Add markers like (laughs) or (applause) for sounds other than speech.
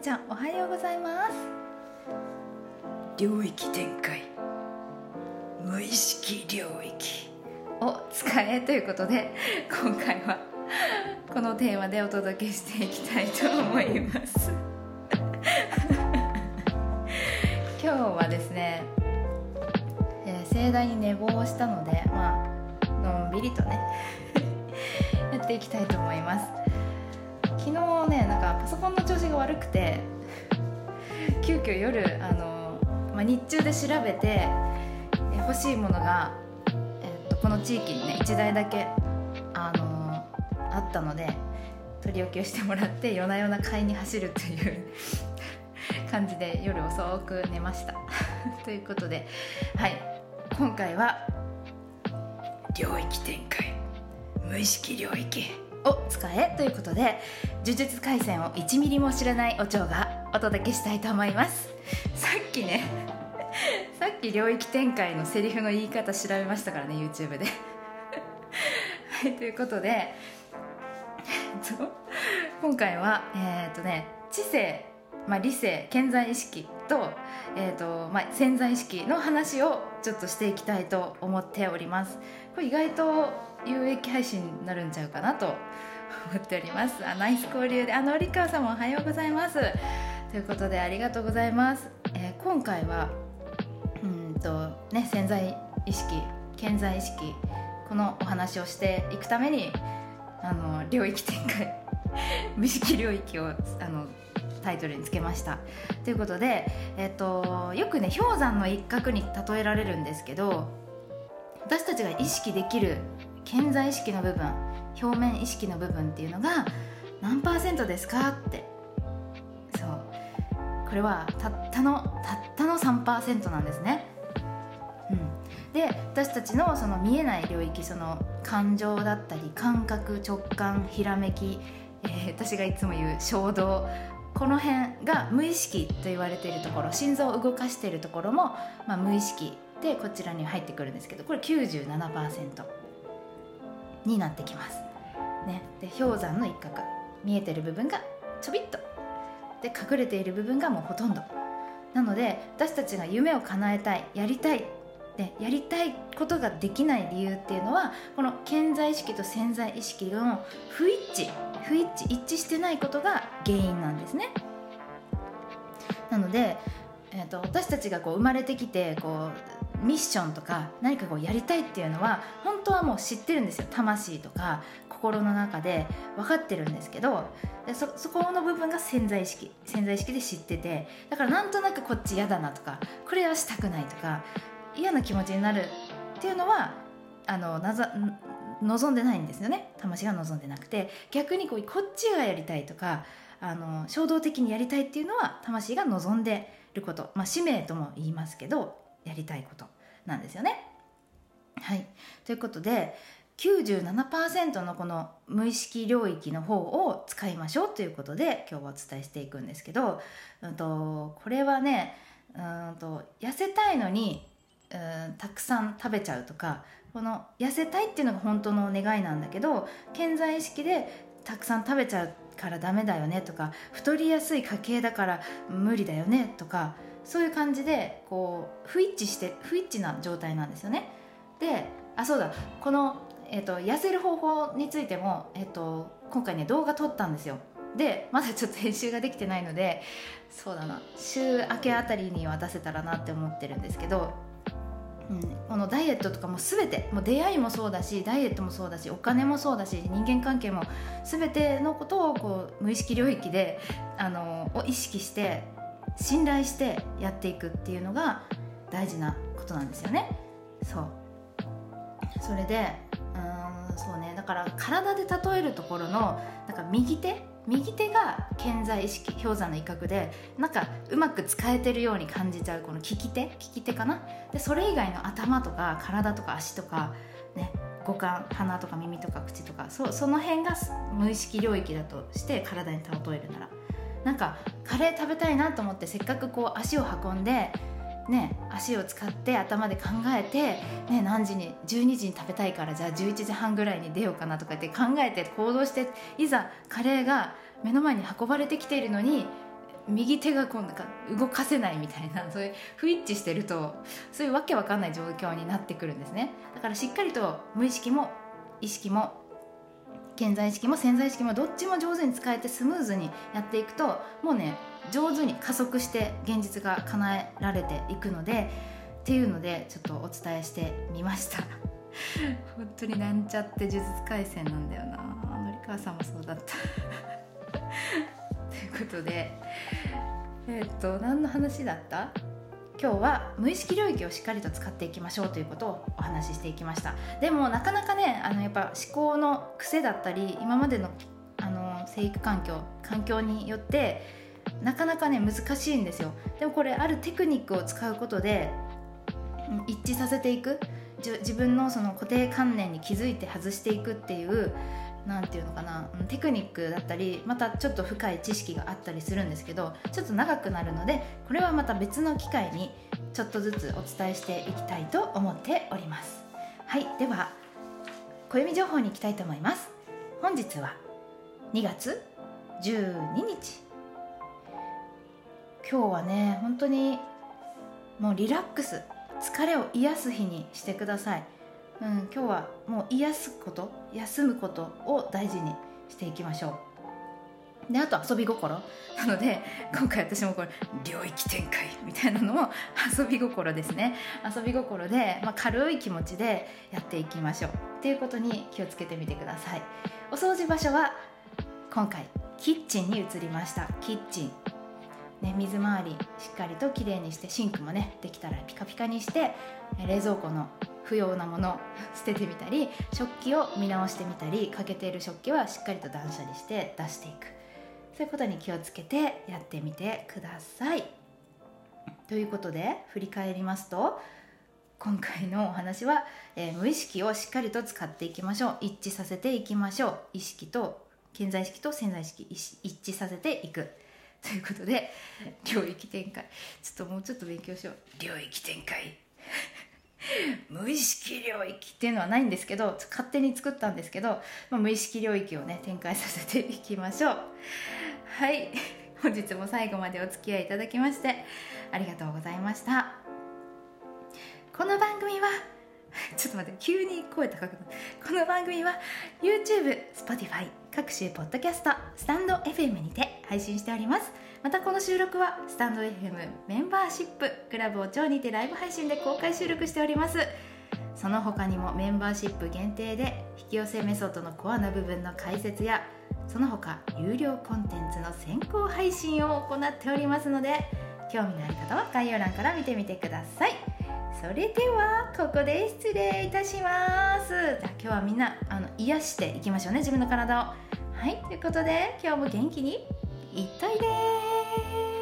ちゃんおはようございます。領域展開。無意識領域。を使えということで (laughs) 今回はこのテーマでお届けしていきたいと思います。(laughs) 今日はですね、えー盛大に寝坊をしたのでまあのんびりとね (laughs) やっていきたいと思います昨日ねなんかパソコンの調子が悪くて急遽夜あの、まあ、日中で調べてえ欲しいものが、えっとこの地域にね1台だけあのあったので取り置きをしてもらって夜な夜な買いに走るという (laughs) 感じで夜遅く寝ました。(laughs) ということではい。今回は領域展開。無意識領域。を使えということで呪術廻戦を1ミリも知らないお嬢がお届けしたいと思います。さっきね (laughs) さっき領域展開のセリフの言い方調べましたからね YouTube で。(laughs) はいということで、今回はえーっとね知性、まあ、理性健在意識と,、えーっとまあ、潜在意識の話をちょっとしていきたいと思っております。これ意外と有益配信になるんちゃうかなと思っております。あナイス交流で。あのりかわさんもおはようございます。ということでありがとうございます、えー今回はうんとね潜在意識健在意識このお話をしていくためにあの領域展開。(laughs) 無意識領域をあのタイトルにつけました。ということで、えっとよくね氷山の一角に例えられるんですけど私たちが意識できる健在意識の部分表面意識の部分っていうのが何パーセントですかって。そう。これはたったのたったの3%なんですね、うん、で私たちのその見えない領域その感情だったり感覚直感ひらめき、えー私がいつも言う衝動この辺が無意識と言われているところ心臓を動かしているところも、まあ、無意識でこちらに入ってくるんですけどこれ97%になってきます、ね、で氷山の一角見えてる部分がちょびっと。で隠れている部分がもうほとんど。なので私たちが夢を叶えたいやりたいでやりたいことができない理由っていうのはこの健在意識と潜在意識の不一致不一致一致してないことが原因なんですね。なので、えー、と私たちがこう生まれてきてこうミッションとか何かこうやりたいっていうのは本当はもう知ってるんですよ。魂とか心の中で分かってるんですけどでそそこの部分が潜在意識潜在意識で知っててだからなんとなくこっち嫌だなとかこれはしたくないとか嫌な気持ちになるっていうのはあのなざ望んでないんですよね。魂が望んでなくて。逆にこうこっちがやりたいとかあの衝動的にやりたいっていうのは魂が望んでること、まあ、使命とも言いますけどやりたいことなんですよね。はい、ということで97%のこの無意識領域の方を使いましょうということで今日はお伝えしていくんですけど、うん、とこれはねうんと痩せたいのにうんたくさん食べちゃうとかこの痩せたいっていうのが本当の願いなんだけど健在意識でたくさん食べちゃうからダメだよねとか太りやすい家系だから無理だよねとかそういう感じでこう不一致して不一致な状態なんですよね。であそうだこの、えー、と痩せる方法についても、えー、と今回ね動画撮ったんですよ。でまだちょっと編集ができてないのでそうだな週明けあたりには出せたらなって思ってるんですけどうん、このダイエットとかも全てもう出会いもそうだしダイエットもそうだしお金もそうだし人間関係も全てのことをこう無意識領域であのを意識して信頼してやっていくっていうのが大事なことなんですよね。そう。それでうんそうね。だから体で例えるところのなんか右手右手が健在意識氷山の一角でなんかうまく使えてるように感じちゃうこの利き手利き手かな？でそれ以外の頭とか体とか足とか、ね、五感鼻とか耳とか口とかそその辺が無意識領域だとして体に例えるなら。なんかカレー食べたいなと思ってせっかくこう足を運んで、ね足を使って頭で考えて、ね、何時に12時に食べたいからじゃあ11時半ぐらいに出ようかなとかって考えて行動していざカレーが目の前に運ばれてきているのに右手がこうなんか動かせないみたいなそういう不一致してるとそういうわけわかんない状況になってくるんですね。だからしっかりと無意識も意識も健在意識も潜在意識もどっちも上手に使えてスムーズにやっていくともうね上手に加速して現実が叶えられていくのでっていうのでちょっとお伝えしてみました。(laughs) 本当になんちゃって呪術廻戦なんだよな。のりかわさんもそうだった。(laughs) ということでえっ、と何の話だった？今日は無意識領域をしっかりと使っていきましょうということをお話ししていきました。でもなかなかねあのやっぱ思考の癖だったり今までのあの生育環境環境によってなかなかね難しいんですよ。でもこれあるテクニックを使うことで一致させていく。自分のその固定観念に気づいて外していくっていうなんていうのかなテクニックだったりまたちょっと深い知識があったりするんですけどちょっと長くなるのでこれはまた別の機会にちょっとずつお伝えしていきたいと思っております。はいでは暦情報に行きたいと思います。本日は2月12日。今日はね本当にもうリラックス疲れを癒す日にしてください、うん、今日はもう癒すこと休むことを大事にしていきましょう。であと遊び心。なので今回私もこれ領域展開みたいなのも遊び心ですね。遊び心で、まあ、軽い気持ちでやっていきましょう。っていうことに気をつけてみてください。お掃除場所は今回キッチンに移りました。キッチン。ね、水回りしっかりときれいにしてシンクもねできたらピカピカにして冷蔵庫の不要なものを捨ててみたり食器を見直してみたり欠けている食器はしっかりと断捨離して出していく。そういうことに気をつけてやってみてください。ということで振り返りますと今回のお話は、えー無意識をしっかりと使っていきましょう。一致させていきましょう。意識と健在意識と潜在意識一一致させていく。ということで領域展開。ちょっともうちょっと勉強しよう。領域展開 (laughs) 無意識領域っていうのはないんですけど勝手に作ったんですけど、まあ、無意識領域をね展開させていきましょう。(laughs) はい。本日も最後までお付き合いいただきましてありがとうございました。この番組は (laughs) ちょっと待って急に声高くなる。この番組は YouTube、Spotify 各種ポッドキャストスタンド FM にて配信しております。またこの収録はスタンド FM メンバーシップクラブを超にてライブ配信で公開収録しております。その他にもメンバーシップ限定で引き寄せメソッドのコアな部分の解説やその他有料コンテンツの先行配信を行っておりますので興味のある方は概要欄から見てみてください。それではここで失礼いたします。じゃ今日はみんなあの癒していきましょうね自分の体を。はいということで今日も元気に。いっといでー